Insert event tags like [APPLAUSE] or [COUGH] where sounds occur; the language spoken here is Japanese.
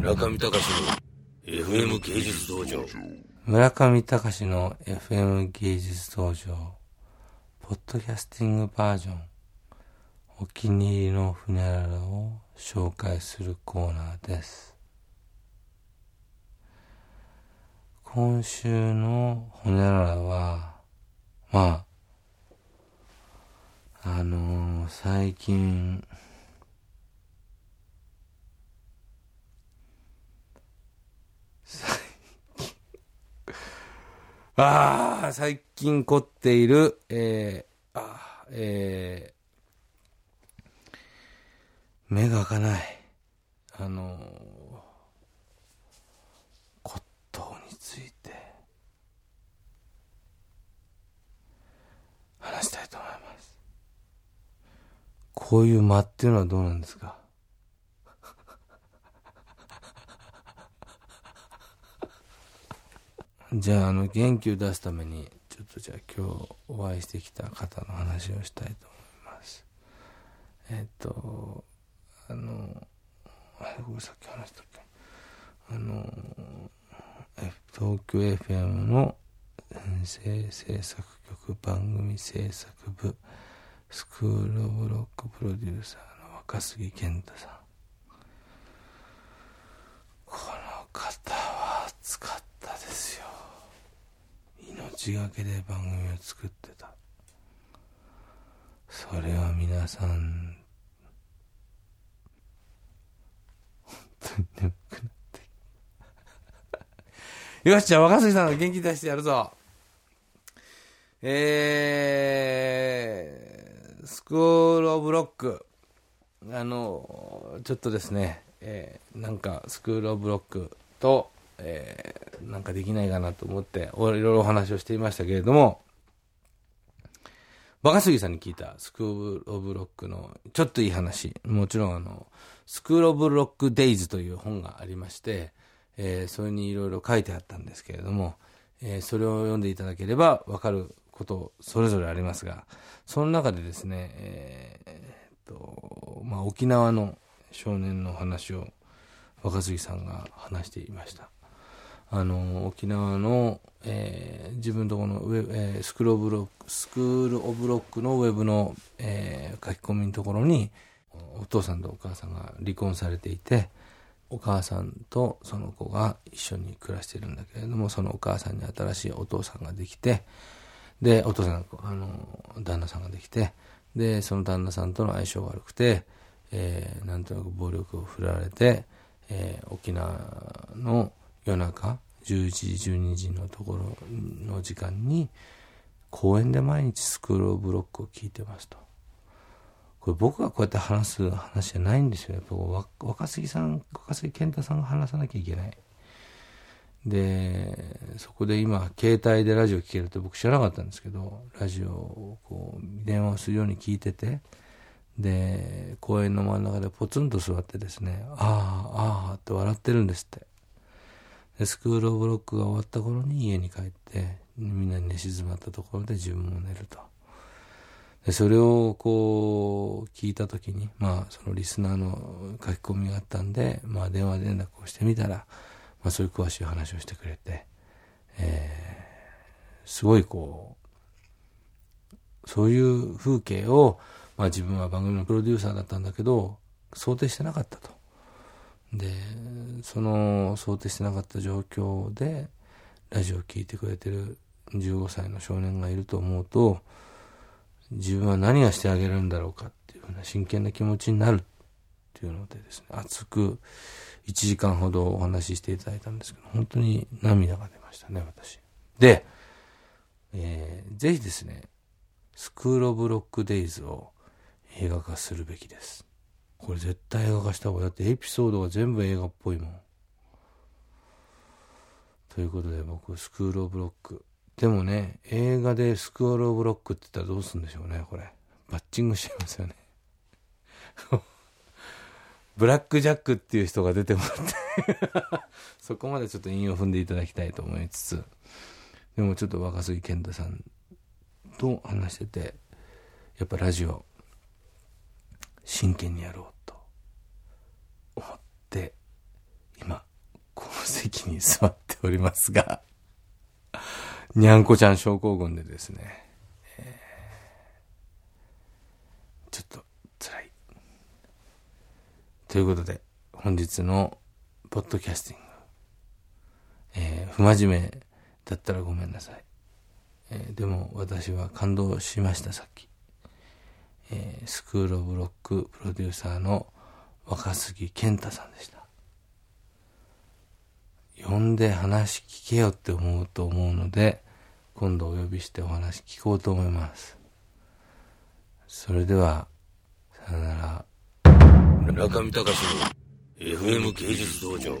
村上隆の FM 芸術道場。村上隆の FM 芸術道場、ポッドキャスティングバージョン、お気に入りのふにゃららを紹介するコーナーです。今週のほにゃららは、まあ、あのー最近、ああ、最近凝っている、えー、あえー、目が開かない。あのー骨董について、話したいと思います。こういう間っていうのはどうなんですか？じゃあ、あの、元気を出すために、ちょっとじゃあ今日お会いしてきた方の話をしたいと思います。えっ、と、あの、あれ、これさっき話したっけあの、え東京 FM の編成制作局番組制作部 School of Lock プロデューサーの若杉健太さん。この方は熱かったですよ。命がけで番組を作ってた。それは皆さん、本当に眠くなって。よし、じゃあ若杉さん元気出してやるぞ。えー、スクールオブロック。あの、ちょっとですね、えーなんか School of Lock と、えなんかできないかなと思って、いろいろお話をしていましたけれども、若杉さんに聞いた School of Lock のちょっといい話。もちろんあの、 School of Lock Days という本がありまして、えーそれにいろいろ書いてあったんですけれども、えーそれを読んでいただければわかることそれぞれありますが、その中でですね、ええと、まあ、沖縄の少年の話を若杉さんが話していました。あの、沖縄の、えー自分のところのウェブ、えー School of Lock、School of Lock のウェブの、えー書き込みのところに、お父さんとお母さんが離婚されていて、お母さんとその子が一緒に暮らしてるんだけれども、そのお母さんに新しいお父さんができて、で、お父さんが、あの、旦那さんができて、で、その旦那さんとの相性が悪くて、えーなんとなく暴力を振られて、えー沖縄の夜中、11時、12時のところの時間に、公園で毎日スクールブロックを聞いてますと。これ僕がこうやって話す話じゃないんですよ。やっぱ若杉さん、若杉健太さんが話さなきゃいけない。で、そこで今、携帯でラジオ聞けるって僕知らなかったんですけど、ラジオをこう、電話をするように聞いてて、で、公園の真ん中でポツンと座ってですね、ああ、ああって笑ってるんですって。スクールオブロックが終わった頃に家に帰って、みんなに寝静まったところで自分も寝ると。で、それをこう、聞いたときに、まあ、そのリスナーの書き込みがあったんで、まあ、電話連絡をしてみたら、まあ、そういう詳しい話をしてくれて、えー、すごいこう、そういう風景を、まあ自分は番組のプロデューサーだったんだけど、想定してなかったと。で、その想定してなかった状況で、ラジオを聴いてくれてる15歳の少年がいると思うと、自分は何がしてあげるんだろうかっていうふうな真剣な気持ちになるっていうのでですね、熱く1時間ほどお話ししていただいたんですけど、本当に涙が出ましたね、私。で、えーぜひですね、 School of Lock Days を映画化するべきです。これ絶対映画化した方が、だってエピソードが全部映画っぽいもん。ということで僕、 School of Lock。でもね、映画で School of Lock って言ったらどうするんでしょうね、これ。バッチングしちゃいますよね。[LAUGHS] ブラックジャックっていう人が出てもらって [LAUGHS] そこまでちょっと韻を踏んでいただきたいと思いつつ、でもちょっと若杉健太さんと話してて、やっぱラジオ、真剣にやろうと思って今、この席に座っておりますが、にゃんこちゃん症候群でですね、え、ちょっと辛い。ということで、本日のポッドキャスティング、えー、不真面目だったらごめんなさい。えー、でも私は感動しました、さっき。えー、 School of Lock プロデューサーの若杉健太さんでした。呼んで話聞けよって思うと思うので、今度お呼びしてお話聞こうと思います。それでは、さよなら。中見隆の FM 芸術道場。